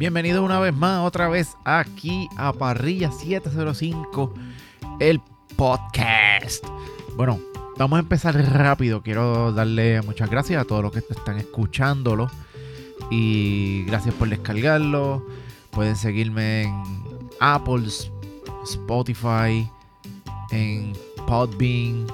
Bienvenido una vez más, otra vez aquí a Parrilla 705, el podcast. Bueno, vamos a empezar rápido. Quiero darle muchas gracias a todos los que están escuchándolo. Y gracias por descargarlo. Pueden seguirme en Apple, Spotify, en Podbean.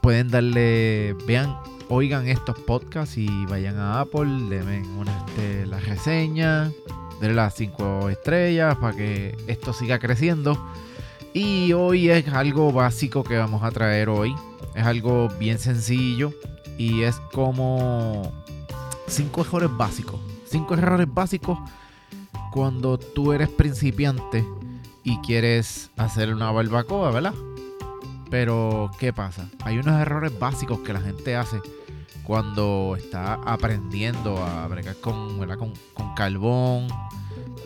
Pueden darle, vean, oigan estos podcasts y vayan a Apple, denme una, este, la reseña, denle las 5 estrellas para que esto siga creciendo. Y hoy es algo básico que vamos a traer hoy. Es algo bien sencillo y es como 5 errores básicos. 5 errores básicos cuando tú eres principiante y quieres hacer una barbacoa, ¿verdad? Pero, ¿qué pasa? Hay unos errores básicos que la gente hace cuando está aprendiendo a bregar con, con, con carbón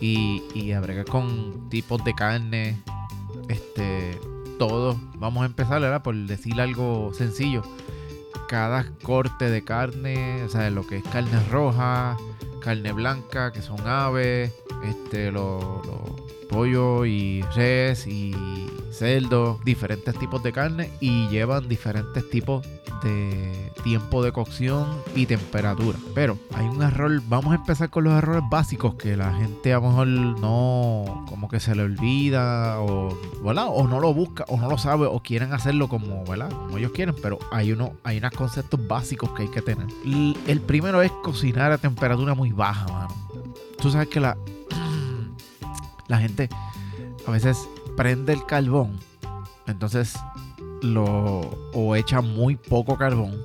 y, y, a bregar con tipos de carne. Este, todo. Vamos a empezar, ¿verdad? Por decir algo sencillo. Cada corte de carne, o sea, lo que es carne roja, carne blanca, que son aves, este, los pollo y res y cerdo, diferentes tipos de carne y llevan diferentes tipos de tiempo de cocción y temperatura. Pero hay un error, vamos a empezar con los errores básicos que la gente a lo mejor no, como que se le olvida o, ¿verdad? o no lo busca o no lo sabe o quieren hacerlo como, ¿verdad? como ellos quieren, pero hay, uno, hay unos conceptos básicos que hay que tener. El primero es cocinar a temperatura muy baja, mano. Tú sabes que la, la gente a veces prende el carbón, entonces lo o echa muy poco carbón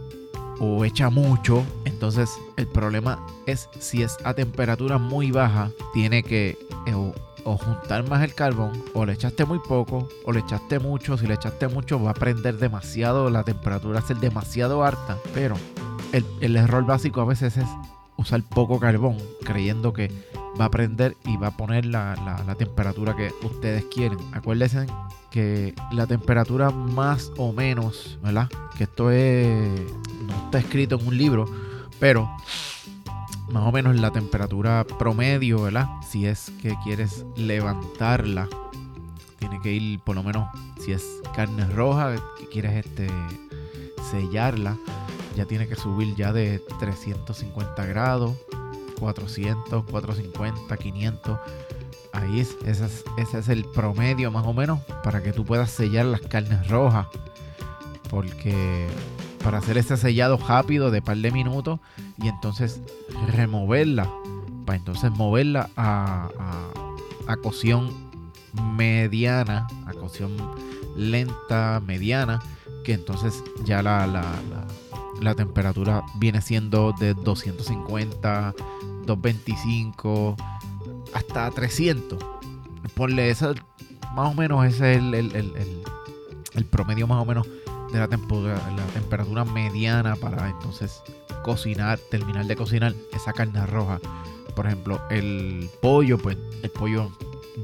o echa mucho, entonces el problema es si es a temperatura muy baja, tiene que eh, o, juntar más el carbón, o le echaste muy poco, o le echaste mucho, si le echaste mucho va a prender demasiado, la temperatura va a ser demasiado alta, pero el, el error básico a veces es usar poco carbón, creyendo que va a prender y va a poner la, temperatura que ustedes quieren. Acuérdense que la temperatura más o menos, ¿verdad? Que esto es, no está escrito en un libro, pero más o menos la temperatura promedio, ¿verdad? Si es que quieres levantarla, tiene que ir por lo menos, si es carne roja, que quieres este, sellarla, ya tiene que subir ya de 350 grados 400, 450, 500. Ahí es, ese, es, el promedio más o menos para que tú puedas sellar las carnes rojas. Porque para hacer ese sellado rápido de par de minutos y entonces removerla. Para entonces moverla a, a, cocción mediana, a cocción lenta, mediana, que entonces ya la, la, la temperatura viene siendo de 250, 225 hasta 300. Ponle eso, más o menos ese es el, promedio más o menos de la, la temperatura mediana para entonces cocinar, terminar de cocinar esa carne roja. Por ejemplo, el pollo, pues el pollo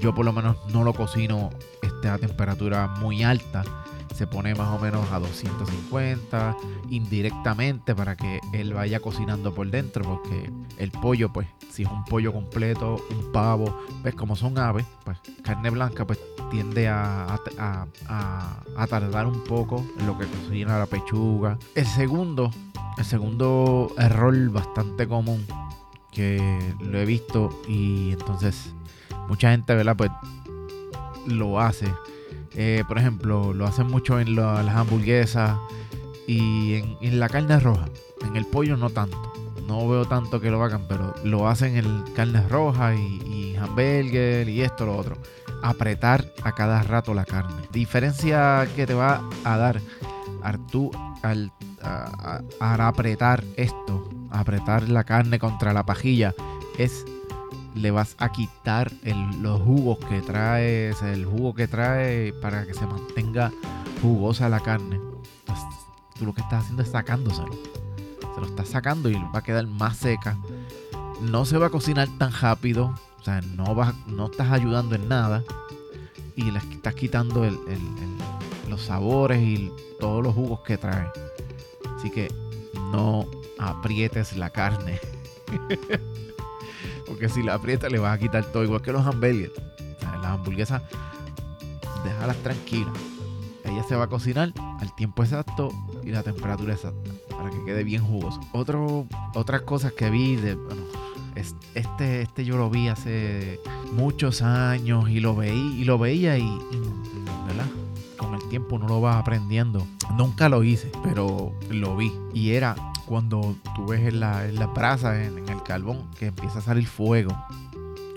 yo por lo menos no lo cocino este, a temperatura muy alta se pone más o menos a 250 indirectamente para que él vaya cocinando por dentro porque el pollo pues si es un pollo completo un pavo ves como son aves pues carne blanca pues tiende a, a, tardar un poco en lo que cocina la pechuga el segundo el segundo error bastante común que lo he visto y entonces mucha gente ¿verdad? pues lo hace eh, por ejemplo, lo hacen mucho en las hamburguesas y en, la carne roja. En el pollo no tanto. No veo tanto que lo hagan, pero lo hacen en carne roja y, y hamburger y esto, lo otro. Apretar a cada rato la carne. Diferencia que te va a dar al, al apretar esto, apretar la carne contra la pajilla, es le vas a quitar los jugos que trae, el jugo que trae para que se mantenga jugosa la carne. tú lo que estás haciendo es sacándoselo. Se lo estás sacando y va a quedar más seca. No se va a cocinar tan rápido. O sea, no, vas, no estás ayudando en nada. Y le estás quitando los sabores y todos los jugos que trae. Así que no aprietes la carne. Porque si la aprieta le vas a quitar todo, igual que los hamburguesas. Las hamburguesas, déjalas tranquilas. Ella se va a cocinar al tiempo exacto y la temperatura exacta para que quede bien jugoso. Otro, otras cosas que vi de, bueno, este, este yo lo vi hace muchos años y lo veí y lo veía y, ¿verdad? Con el tiempo uno lo va aprendiendo. Nunca lo hice, pero lo vi. Y era cuando tú ves en la, en la brasa, en, el carbón, que empieza a salir fuego.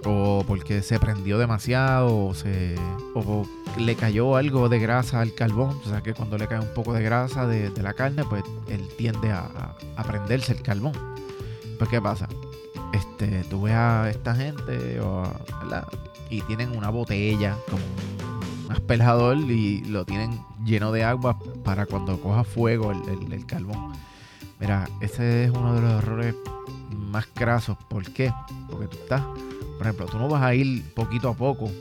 O porque se prendió demasiado, o, se, o le cayó algo de grasa al carbón. O sea que cuando le cae un poco de grasa de, la carne, pues él tiende a, a, prenderse el carbón. Pues ¿qué pasa? Este, tú ves a esta gente, o, ¿verdad? Y tienen una botella con un aspelador y lo tienen lleno de agua para cuando coja fuego el, el carbón. Mira, ese es uno de los errores más grasos. ¿Por qué? Porque tú estás, por ejemplo, tú no vas a ir poquito a poco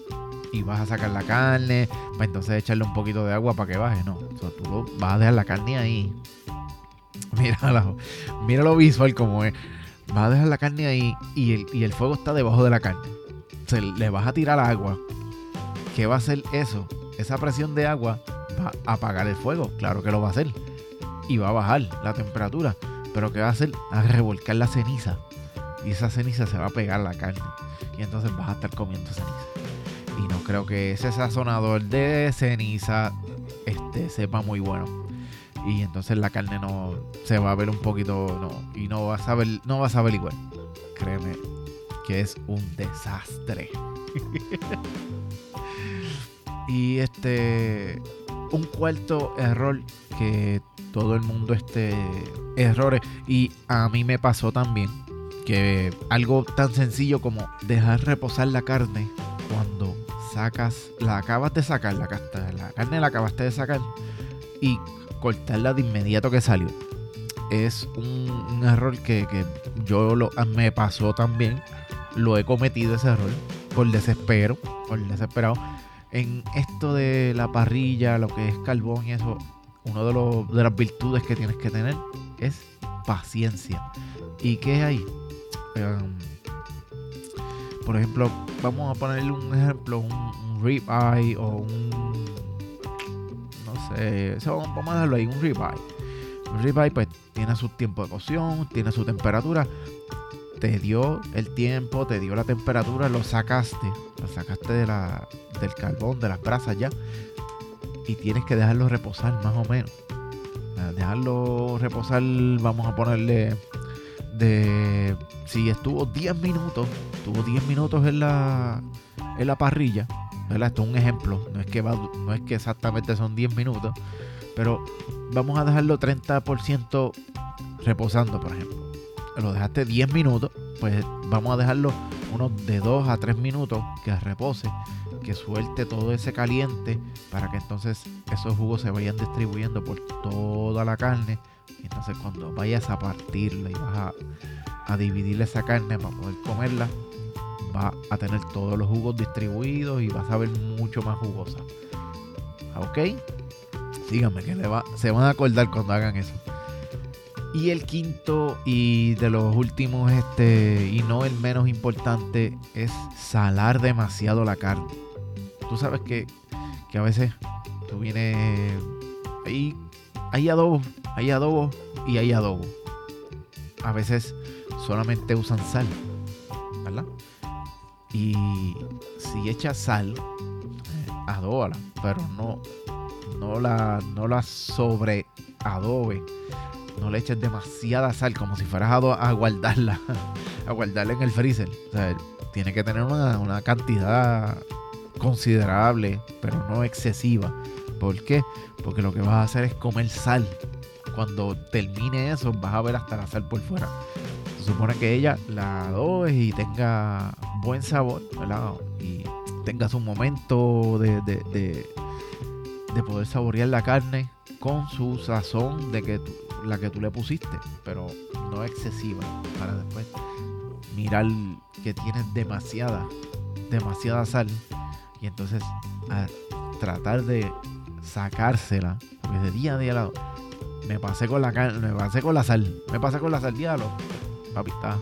y vas a sacar la carne, para entonces echarle un poquito de agua para que baje. No, o sea, tú vas a dejar la carne ahí. Mira, mira lo visual como es. Vas a dejar la carne ahí y el, y el fuego está debajo de la carne. O le vas a tirar agua. ¿Qué va a hacer eso? Esa presión de agua va a apagar el fuego. Claro que lo va a hacer y va a bajar la temperatura. Pero ¿qué va a hacer? A revolcar la ceniza. Y esa ceniza se va a pegar a la carne. Y entonces vas a estar comiendo ceniza. Y no creo que ese sazonador de ceniza este, sepa muy bueno. Y entonces la carne no se va a ver un poquito. No, y no va a saber, no va a saber igual. Créeme que es un desastre. y este. Un cuarto error que todo el mundo este errores. Y a mí me pasó también que algo tan sencillo como dejar reposar la carne cuando sacas la acabas de sacar la, la carne la acabaste de sacar y cortarla de inmediato que salió es un, error que, yo lo, me pasó también. Lo he cometido ese error por desespero por desesperado. En esto de la parrilla lo que es carbón y eso una de, de las virtudes que tienes que tener es paciencia. ¿Y qué hay? Em, por ejemplo, vamos a ponerle un ejemplo, un, rib eye o un no sé, vamos a dejarlo ahí, un rib eye. Un rib eye pues tiene su tiempo de cocción, tiene su temperatura. Te dio el tiempo, te dio la temperatura, lo sacaste, lo sacaste de la, del carbón, de las brasas ya y tienes que dejarlo reposar más o menos. Dejarlo reposar, vamos a ponerle de si estuvo 10 minutos, estuvo 10 minutos en la en la parrilla, ¿verdad? Esto es un ejemplo, no es que no es que exactamente son 10 minutos, pero vamos a dejarlo 30% reposando, por ejemplo. Lo dejaste 10 minutos, pues vamos a dejarlo unos de 2 a 3 minutos que repose que suelte todo ese caliente para que entonces esos jugos se vayan distribuyendo por toda la carne. Entonces cuando vayas a partirla y vas a, a dividir esa carne para poder comerla, va a tener todos los jugos distribuidos y vas a ver mucho más jugosa. ¿Ok? Síganme que se van a acordar cuando hagan eso. Y el quinto y de los últimos, este, y no el menos importante, es salar demasiado la carne tú sabes que, a veces tú vienes. Ahí hay adobo, hay adobo y hay adobo. A veces solamente usan sal, ¿verdad? Y si echas sal, eh, adóbala, pero no, no la, no la sobre adobe. No le eches demasiada sal como si fueras a, guardarla, a guardarla en el freezer. O sea, tiene que tener una, una cantidad considerable, pero no excesiva. ¿Por qué? Porque lo que vas a hacer es comer sal. Cuando termine eso, vas a ver hasta la sal por fuera. Se supone que ella la adobes y tenga buen sabor. Y tengas un momento de, de, poder saborear la carne con su sazón de que la que tú le pusiste, pero no excesiva, para después mirar que tienes demasiada, demasiada sal y entonces a tratar de sacársela, porque de día a día me pasé con la me pasé con la sal, me pasé con la sal, diablo, papi, está,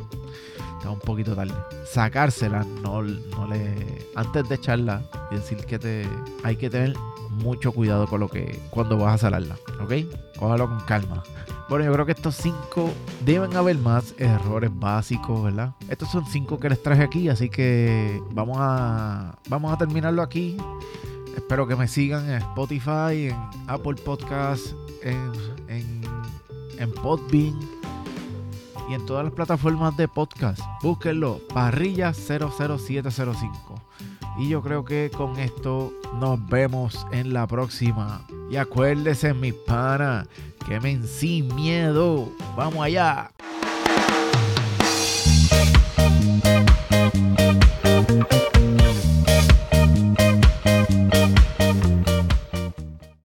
está un poquito tarde. Sacársela, no, no le. Antes de echarla y decir que te. Hay que tener mucho cuidado con lo que. cuando vas a salarla, ¿ok? Cójalo con calma. Bueno, yo creo que estos cinco deben haber más errores básicos, ¿verdad? Estos son cinco que les traje aquí, así que vamos a, vamos a terminarlo aquí. Espero que me sigan en Spotify, en Apple Podcasts, en, en, en Podbean y en todas las plataformas de podcast. Búsquenlo, Parrilla 00705. Y yo creo que con esto nos vemos en la próxima. Y acuérdense, mis panas, quemen sin miedo. Vamos allá.